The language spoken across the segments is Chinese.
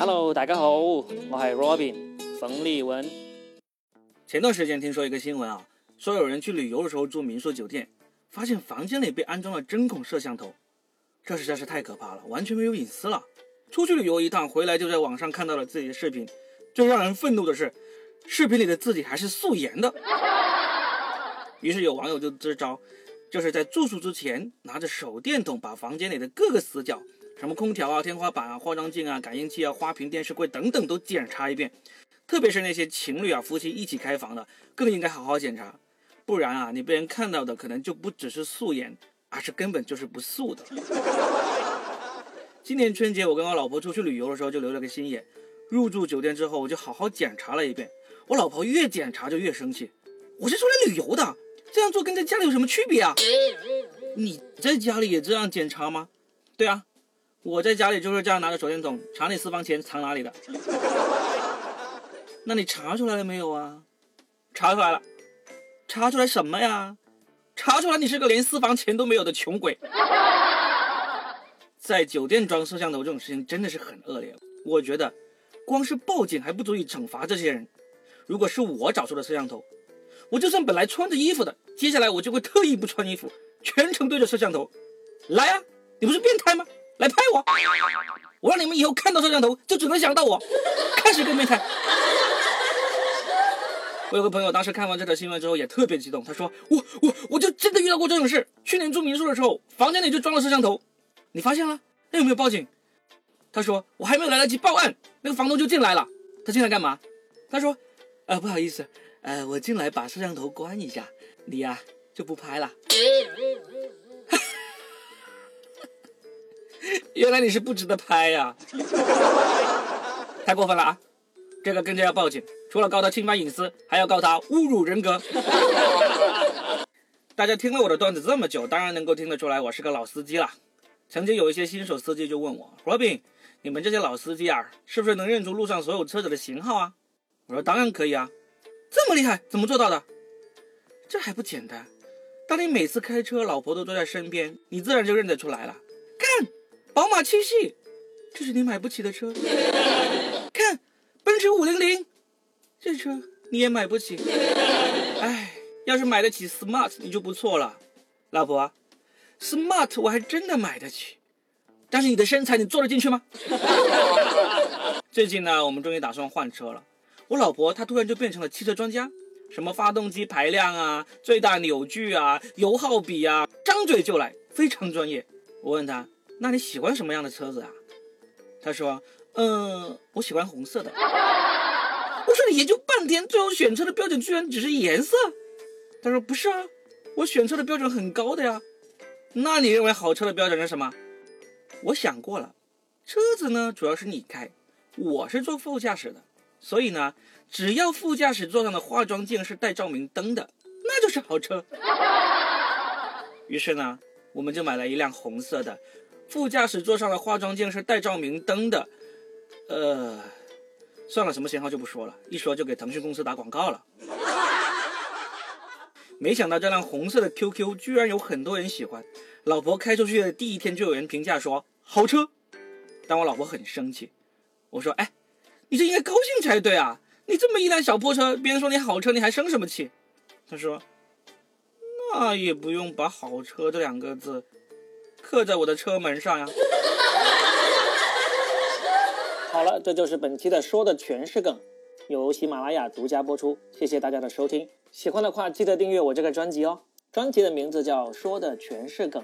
Hello，大家好，我系 Robin 冯立文。前段时间听说一个新闻啊，说有人去旅游的时候住民宿酒店，发现房间里被安装了针孔摄像头，这实在是太可怕了，完全没有隐私了。出去旅游一趟回来就在网上看到了自己的视频，最让人愤怒的是，视频里的自己还是素颜的。于是有网友就支招，就是在住宿之前拿着手电筒把房间里的各个死角。什么空调啊、天花板啊、化妆镜啊、感应器啊、花瓶、电视柜等等都检查一遍，特别是那些情侣啊、夫妻一起开房的，更应该好好检查，不然啊，你被人看到的可能就不只是素颜，而是根本就是不素的。今年春节我跟我老婆出去旅游的时候就留了个心眼，入住酒店之后我就好好检查了一遍，我老婆越检查就越生气，我是出来旅游的，这样做跟在家里有什么区别啊？你在家里也这样检查吗？对啊。我在家里就是这样拿着手电筒查你私房钱藏哪里的，那你查出来了没有啊？查出来了，查出来什么呀？查出来你是个连私房钱都没有的穷鬼。在酒店装摄像头这种事情真的是很恶劣，我觉得光是报警还不足以惩罚这些人。如果是我找出的摄像头，我就算本来穿着衣服的，接下来我就会特意不穿衣服，全程对着摄像头来啊！你不是变态吗？来拍我！我让你们以后看到摄像头就只能想到我，看谁更变态。我有个朋友当时看完这条新闻之后也特别激动，他说：“我我我就真的遇到过这种事。去年住民宿的时候，房间里就装了摄像头，你发现了？那有没有报警？”他说：“我还没有来得及报案，那个房东就进来了。他进来干嘛？他说：‘呃，不好意思，呃，我进来把摄像头关一下，你呀就不拍了。’” 原来你是不值得拍呀！太过分了啊！这个跟着要报警，除了告他侵犯隐私，还要告他侮辱人格。大家听了我的段子这么久，当然能够听得出来我是个老司机了。曾经有一些新手司机就问我：“Robin，你们这些老司机啊，是不是能认出路上所有车子的型号啊？”我说：“当然可以啊，这么厉害，怎么做到的？”这还不简单？当你每次开车，老婆都坐在身边，你自然就认得出来了。宝马七系，这是你买不起的车。看，奔驰五零零，这车你也买不起。哎，要是买得起 smart，你就不错了，老婆。smart 我还真的买得起，但是你的身材你坐得进去吗？最近呢，我们终于打算换车了。我老婆她突然就变成了汽车专家，什么发动机排量啊、最大扭矩啊、油耗比啊，张嘴就来，非常专业。我问她。那你喜欢什么样的车子啊？他说：“嗯，我喜欢红色的。”我说：“你研究半天，最后选车的标准居然只是颜色？”他说：“不是啊，我选车的标准很高的呀。”那你认为好车的标准是什么？我想过了，车子呢主要是你开，我是坐副驾驶的，所以呢，只要副驾驶座上的化妆镜是带照明灯的，那就是好车。于是呢，我们就买了一辆红色的。副驾驶座上的化妆镜是带照明灯的，呃，算了，什么型号就不说了，一说就给腾讯公司打广告了。没想到这辆红色的 QQ 居然有很多人喜欢，老婆开出去的第一天就有人评价说好车，但我老婆很生气。我说，哎，你这应该高兴才对啊，你这么一辆小破车，别人说你好车，你还生什么气？他说，那也不用把好车这两个字。刻在我的车门上呀！好了，这就是本期的说的全是梗，由喜马拉雅独家播出。谢谢大家的收听，喜欢的话记得订阅我这个专辑哦。专辑的名字叫《说的全是梗》，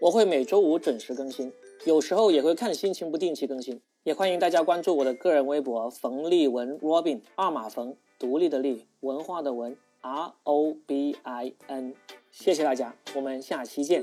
我会每周五准时更新，有时候也会看心情不定期更新。也欢迎大家关注我的个人微博冯立文 Robin，二马冯，独立的立，文化的文 R O B I N。谢谢大家，我们下期见。